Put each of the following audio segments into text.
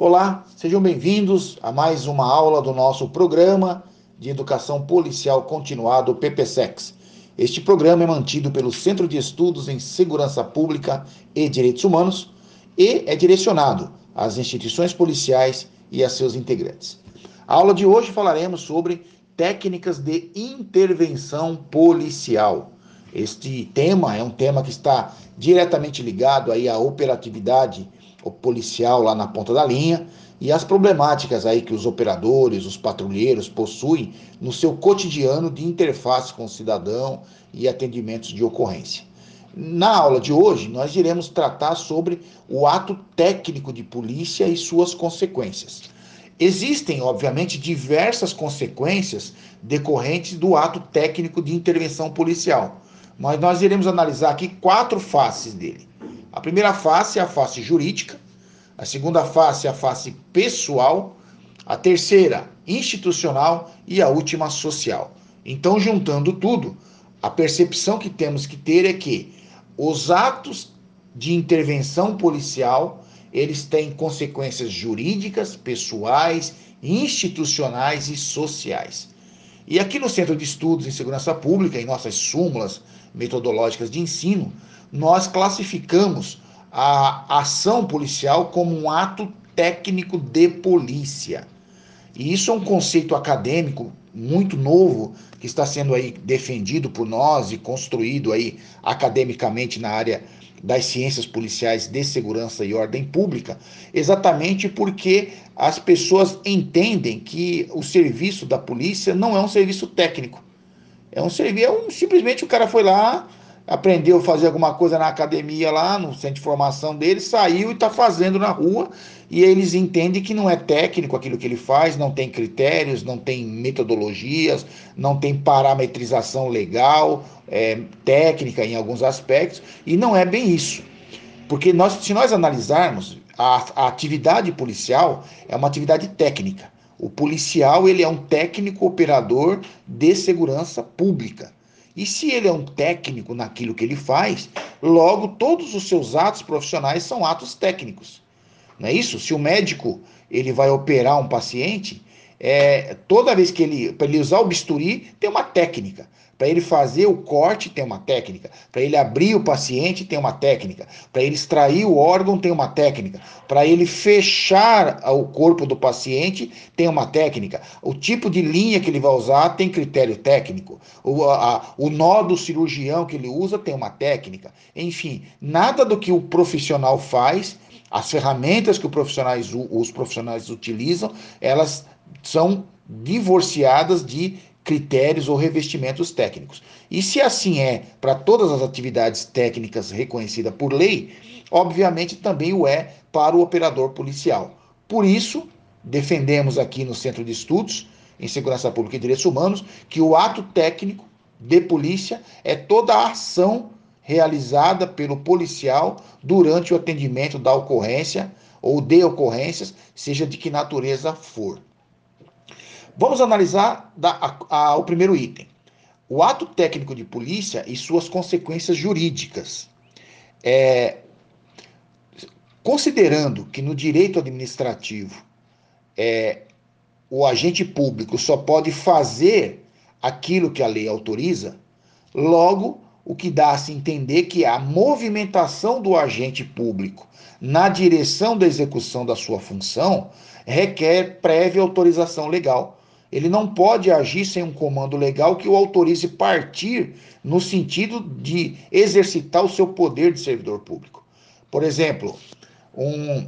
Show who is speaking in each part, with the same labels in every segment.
Speaker 1: Olá, sejam bem-vindos a mais uma aula do nosso programa de Educação Policial Continuado PPSEX. Este programa é mantido pelo Centro de Estudos em Segurança Pública e Direitos Humanos e é direcionado às instituições policiais e a seus integrantes. A aula de hoje falaremos sobre técnicas de intervenção policial. Este tema é um tema que está diretamente ligado aí à operatividade o policial lá na ponta da linha e as problemáticas aí que os operadores, os patrulheiros possuem no seu cotidiano de interface com o cidadão e atendimentos de ocorrência. Na aula de hoje, nós iremos tratar sobre o ato técnico de polícia e suas consequências. Existem, obviamente, diversas consequências decorrentes do ato técnico de intervenção policial, mas nós iremos analisar aqui quatro faces dele. A primeira face é a face jurídica, a segunda face é a face pessoal, a terceira institucional e a última social. Então, juntando tudo, a percepção que temos que ter é que os atos de intervenção policial, eles têm consequências jurídicas, pessoais, institucionais e sociais. E aqui no Centro de Estudos em Segurança Pública, em nossas súmulas metodológicas de ensino, nós classificamos a ação policial como um ato técnico de polícia. E isso é um conceito acadêmico muito novo que está sendo aí defendido por nós e construído aí academicamente na área das ciências policiais de segurança e ordem pública, exatamente porque as pessoas entendem que o serviço da polícia não é um serviço técnico. É um serviço, é um, simplesmente o cara foi lá, aprendeu a fazer alguma coisa na academia lá, no centro de formação dele, saiu e está fazendo na rua, e eles entendem que não é técnico aquilo que ele faz, não tem critérios, não tem metodologias, não tem parametrização legal, é, técnica em alguns aspectos, e não é bem isso. Porque nós, se nós analisarmos, a, a atividade policial é uma atividade técnica. O policial ele é um técnico operador de segurança pública. E se ele é um técnico naquilo que ele faz, logo todos os seus atos profissionais são atos técnicos. Não é isso? Se o médico ele vai operar um paciente, é, toda vez que ele, para ele usar o bisturi, tem uma técnica. Para ele fazer o corte, tem uma técnica. Para ele abrir o paciente, tem uma técnica. Para ele extrair o órgão, tem uma técnica. Para ele fechar o corpo do paciente, tem uma técnica. O tipo de linha que ele vai usar tem critério técnico. O, a, o nó do cirurgião que ele usa tem uma técnica. Enfim, nada do que o profissional faz, as ferramentas que profissionais, os profissionais utilizam, elas são divorciadas de critérios ou revestimentos técnicos. E se assim é para todas as atividades técnicas reconhecidas por lei, obviamente também o é para o operador policial. Por isso, defendemos aqui no Centro de Estudos em Segurança Pública e Direitos Humanos que o ato técnico de polícia é toda a ação realizada pelo policial durante o atendimento da ocorrência ou de ocorrências, seja de que natureza for. Vamos analisar da, a, a, o primeiro item. O ato técnico de polícia e suas consequências jurídicas. É, considerando que no direito administrativo é, o agente público só pode fazer aquilo que a lei autoriza, logo o que dá a se entender que a movimentação do agente público na direção da execução da sua função requer prévia autorização legal ele não pode agir sem um comando legal que o autorize partir no sentido de exercitar o seu poder de servidor público. Por exemplo, um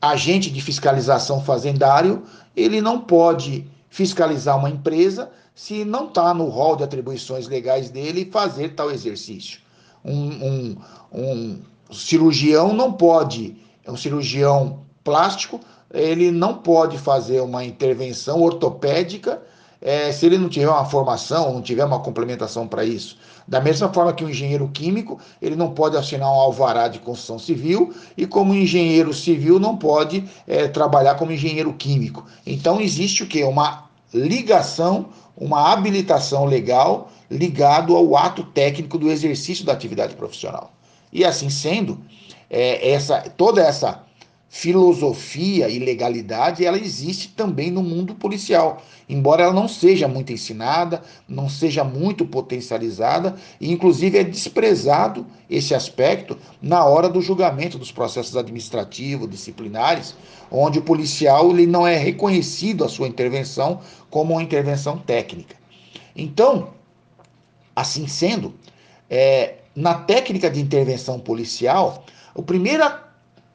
Speaker 1: agente de fiscalização fazendário, ele não pode fiscalizar uma empresa se não está no rol de atribuições legais dele fazer tal exercício. Um, um, um cirurgião não pode, é um cirurgião plástico, ele não pode fazer uma intervenção ortopédica é, se ele não tiver uma formação, não tiver uma complementação para isso. Da mesma forma que um engenheiro químico, ele não pode assinar um alvará de construção civil e como engenheiro civil não pode é, trabalhar como engenheiro químico. Então existe o que? Uma ligação, uma habilitação legal ligado ao ato técnico do exercício da atividade profissional. E assim sendo, é, essa, toda essa filosofia e legalidade, ela existe também no mundo policial, embora ela não seja muito ensinada, não seja muito potencializada, e inclusive é desprezado esse aspecto na hora do julgamento dos processos administrativos, disciplinares, onde o policial ele não é reconhecido a sua intervenção como uma intervenção técnica. Então, assim sendo, é, na técnica de intervenção policial, a primeira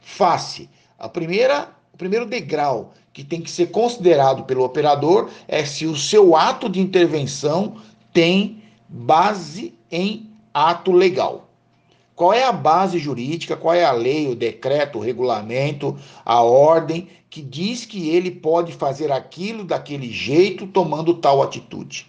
Speaker 1: face a primeira, o primeiro degrau que tem que ser considerado pelo operador é se o seu ato de intervenção tem base em ato legal. Qual é a base jurídica, qual é a lei, o decreto, o regulamento, a ordem que diz que ele pode fazer aquilo daquele jeito tomando tal atitude?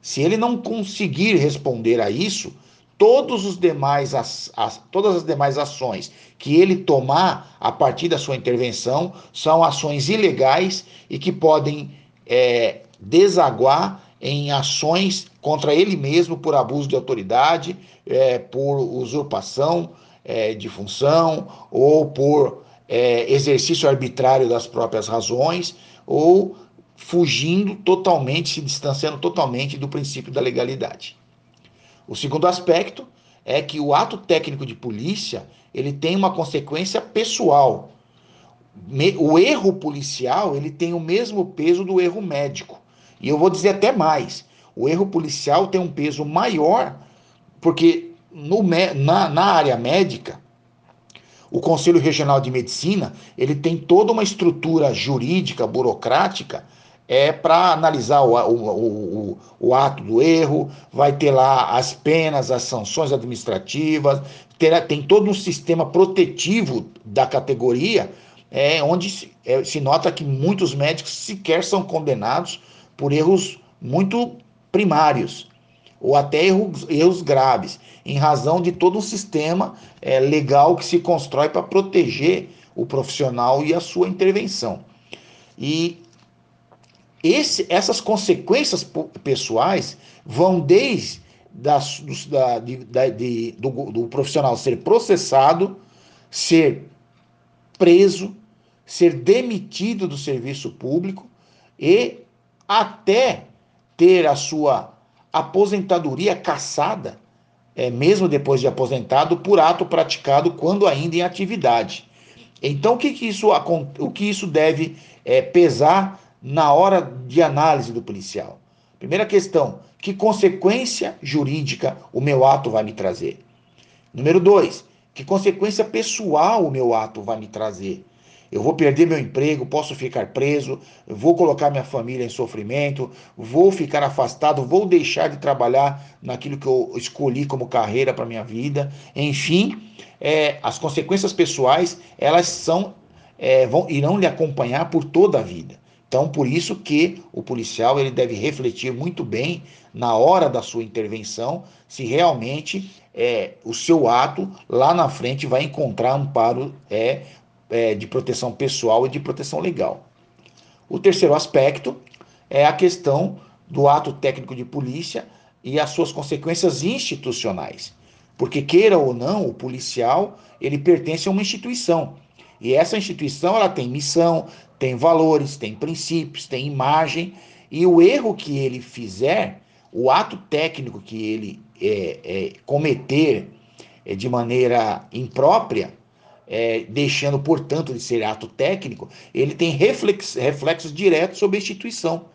Speaker 1: Se ele não conseguir responder a isso, todos os demais as, as, todas as demais ações que ele tomar a partir da sua intervenção são ações ilegais e que podem é, desaguar em ações contra ele mesmo por abuso de autoridade, é, por usurpação é, de função ou por é, exercício arbitrário das próprias razões ou fugindo totalmente, se distanciando totalmente do princípio da legalidade. O segundo aspecto é que o ato técnico de polícia ele tem uma consequência pessoal. O erro policial ele tem o mesmo peso do erro médico. E eu vou dizer até mais: o erro policial tem um peso maior, porque no, na, na área médica, o Conselho Regional de Medicina ele tem toda uma estrutura jurídica, burocrática, é para analisar o, o, o, o, ato do erro, vai ter lá as penas, as sanções administrativas, terá, tem todo um sistema protetivo da categoria, é, onde se, é, se nota que muitos médicos sequer são condenados por erros muito primários, ou até erros, erros graves, em razão de todo um sistema é, legal que se constrói para proteger o profissional e a sua intervenção. E esse, essas consequências pessoais vão desde das, da, de, de, do, do profissional ser processado, ser preso, ser demitido do serviço público e até ter a sua aposentadoria cassada, é, mesmo depois de aposentado, por ato praticado quando ainda em atividade. Então, o que, que, isso, o que isso deve é, pesar na hora de análise do policial. Primeira questão: que consequência jurídica o meu ato vai me trazer? Número dois: que consequência pessoal o meu ato vai me trazer? Eu vou perder meu emprego, posso ficar preso, vou colocar minha família em sofrimento, vou ficar afastado, vou deixar de trabalhar naquilo que eu escolhi como carreira para minha vida. Enfim, é, as consequências pessoais elas são é, vão, irão lhe acompanhar por toda a vida. Então, por isso que o policial ele deve refletir muito bem na hora da sua intervenção se realmente é, o seu ato lá na frente vai encontrar amparo é, é, de proteção pessoal e de proteção legal. O terceiro aspecto é a questão do ato técnico de polícia e as suas consequências institucionais. Porque queira ou não, o policial, ele pertence a uma instituição. E essa instituição ela tem missão, tem valores, tem princípios, tem imagem, e o erro que ele fizer, o ato técnico que ele é, é, cometer é, de maneira imprópria, é, deixando, portanto, de ser ato técnico, ele tem reflex, reflexos diretos sobre a instituição.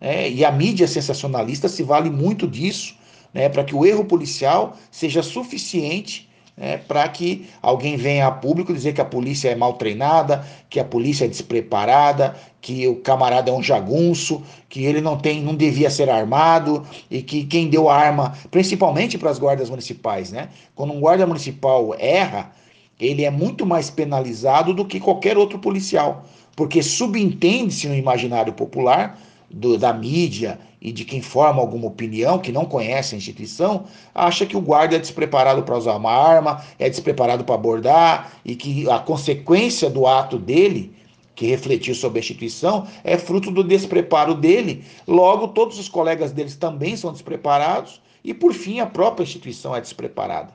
Speaker 1: Né? E a mídia sensacionalista se vale muito disso, né, para que o erro policial seja suficiente é, para que alguém venha a público dizer que a polícia é mal treinada, que a polícia é despreparada, que o camarada é um jagunço, que ele não tem, não devia ser armado e que quem deu a arma, principalmente para as guardas municipais, né? Quando um guarda municipal erra, ele é muito mais penalizado do que qualquer outro policial, porque subentende-se no imaginário popular do, da mídia e de quem forma alguma opinião, que não conhece a instituição, acha que o guarda é despreparado para usar uma arma, é despreparado para abordar e que a consequência do ato dele, que refletiu sobre a instituição, é fruto do despreparo dele. Logo, todos os colegas deles também são despreparados e, por fim, a própria instituição é despreparada.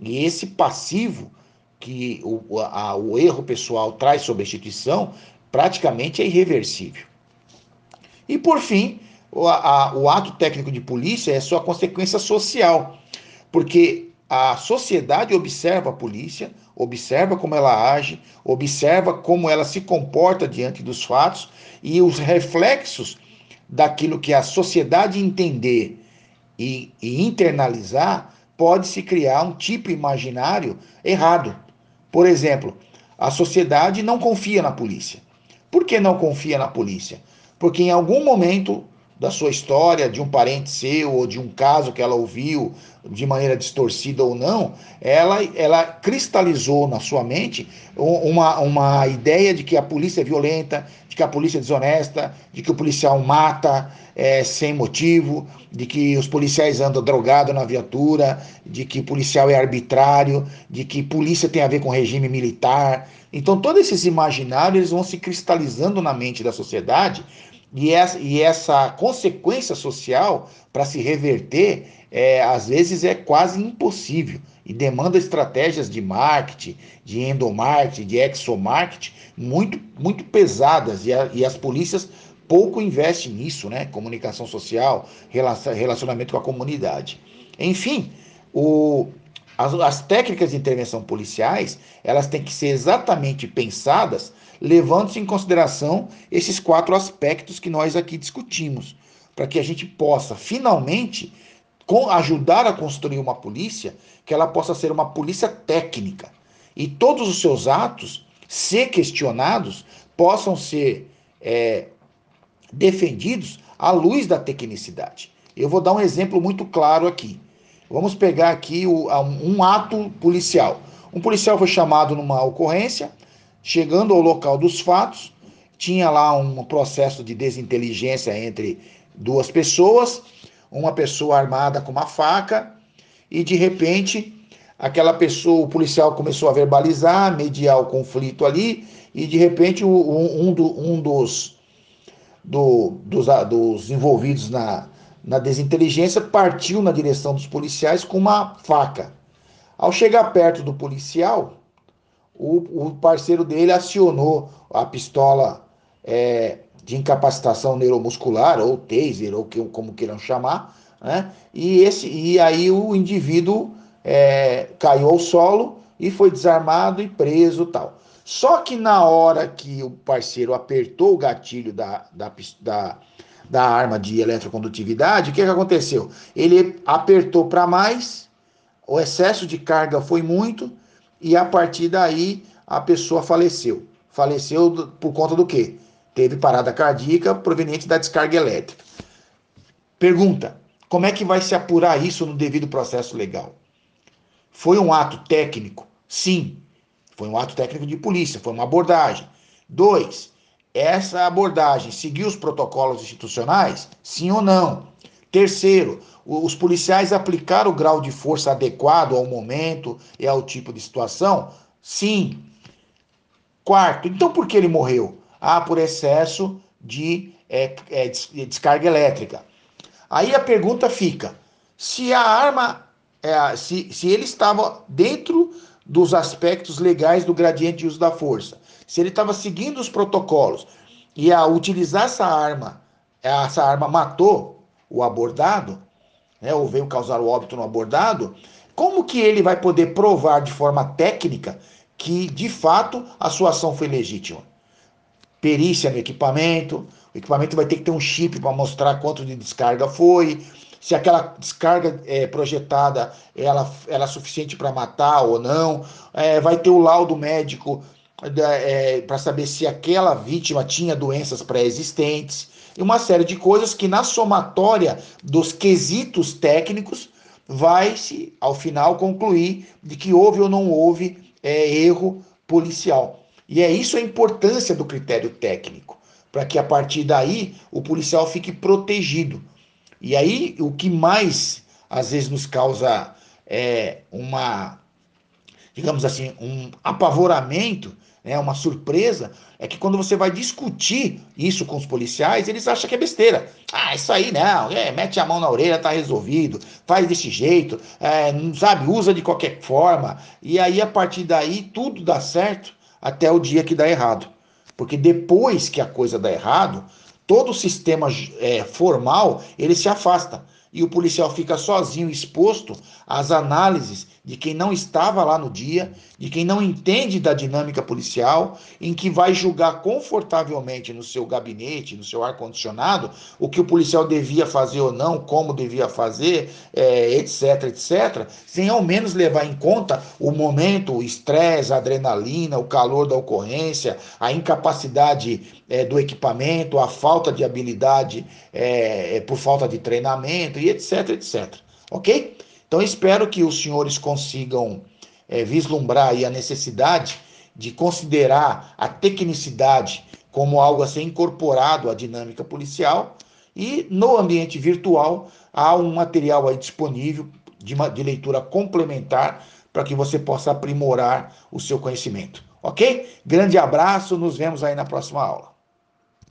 Speaker 1: E esse passivo que o, a, o erro pessoal traz sobre a instituição praticamente é irreversível. E por fim, o, a, o ato técnico de polícia é sua consequência social, porque a sociedade observa a polícia, observa como ela age, observa como ela se comporta diante dos fatos e os reflexos daquilo que a sociedade entender e, e internalizar, pode-se criar um tipo imaginário errado. Por exemplo, a sociedade não confia na polícia. Por que não confia na polícia? Porque em algum momento da sua história, de um parente seu, ou de um caso que ela ouviu de maneira distorcida ou não, ela, ela cristalizou na sua mente uma, uma ideia de que a polícia é violenta, de que a polícia é desonesta, de que o policial mata é, sem motivo, de que os policiais andam drogados na viatura, de que policial é arbitrário, de que polícia tem a ver com regime militar. Então, todos esses imaginários vão se cristalizando na mente da sociedade e essa, e essa consequência social, para se reverter, é, às vezes é quase impossível e demanda estratégias de marketing, de endomarketing, de exomarketing muito, muito pesadas. E, a, e as polícias pouco investem nisso, né? Comunicação social, relacionamento com a comunidade. Enfim, o, as, as técnicas de intervenção policiais, elas têm que ser exatamente pensadas levando-se em consideração esses quatro aspectos que nós aqui discutimos, para que a gente possa finalmente ajudar a construir uma polícia que ela possa ser uma polícia técnica e todos os seus atos, se questionados, possam ser é, defendidos à luz da tecnicidade. Eu vou dar um exemplo muito claro aqui. Vamos pegar aqui o, um ato policial. Um policial foi chamado numa ocorrência, Chegando ao local dos fatos, tinha lá um processo de desinteligência entre duas pessoas, uma pessoa armada com uma faca, e de repente aquela pessoa, o policial começou a verbalizar, mediar o conflito ali, e de repente um, um, do, um dos, do, dos, dos envolvidos na, na desinteligência partiu na direção dos policiais com uma faca. Ao chegar perto do policial, o, o parceiro dele acionou a pistola é, de incapacitação neuromuscular, ou taser, ou que, como queiram chamar, né? e, esse, e aí o indivíduo é, caiu ao solo e foi desarmado e preso tal. Só que na hora que o parceiro apertou o gatilho da, da, da, da arma de eletrocondutividade, o que, que aconteceu? Ele apertou para mais, o excesso de carga foi muito, e a partir daí a pessoa faleceu. Faleceu por conta do quê? Teve parada cardíaca proveniente da descarga elétrica. Pergunta: como é que vai se apurar isso no devido processo legal? Foi um ato técnico? Sim. Foi um ato técnico de polícia, foi uma abordagem. Dois, essa abordagem seguiu os protocolos institucionais? Sim ou não? Terceiro, os policiais aplicaram o grau de força adequado ao momento e ao tipo de situação? Sim. Quarto, então por que ele morreu? Ah, por excesso de é, é, descarga elétrica. Aí a pergunta fica: se a arma, é, se, se ele estava dentro dos aspectos legais do gradiente de uso da força, se ele estava seguindo os protocolos e a utilizar essa arma, essa arma matou, o abordado, né, ou veio causar o óbito no abordado, como que ele vai poder provar de forma técnica que, de fato, a sua ação foi legítima? Perícia no equipamento, o equipamento vai ter que ter um chip para mostrar quanto de descarga foi, se aquela descarga é, projetada ela, ela é suficiente para matar ou não, é, vai ter o laudo médico é, para saber se aquela vítima tinha doenças pré-existentes e uma série de coisas que, na somatória dos quesitos técnicos, vai se, ao final, concluir de que houve ou não houve é, erro policial. E é isso a importância do critério técnico, para que a partir daí o policial fique protegido. E aí o que mais às vezes nos causa é, uma, digamos assim, um apavoramento né, uma surpresa, é que quando você vai discutir isso com os policiais, eles acham que é besteira. Ah, isso aí não, é, mete a mão na orelha, tá resolvido, faz desse jeito, é, não sabe, usa de qualquer forma. E aí, a partir daí, tudo dá certo até o dia que dá errado. Porque depois que a coisa dá errado, todo o sistema é, formal ele se afasta e o policial fica sozinho, exposto às análises de quem não estava lá no dia, de quem não entende da dinâmica policial, em que vai julgar confortavelmente no seu gabinete, no seu ar-condicionado, o que o policial devia fazer ou não, como devia fazer, é, etc, etc, sem ao menos levar em conta o momento, o estresse, a adrenalina, o calor da ocorrência, a incapacidade é, do equipamento, a falta de habilidade é, é por falta de treinamento etc, etc. Ok? Então espero que os senhores consigam é, vislumbrar a necessidade de considerar a tecnicidade como algo a ser incorporado à dinâmica policial e no ambiente virtual há um material aí disponível de, uma, de leitura complementar para que você possa aprimorar o seu conhecimento. Ok? Grande abraço, nos vemos aí na próxima aula.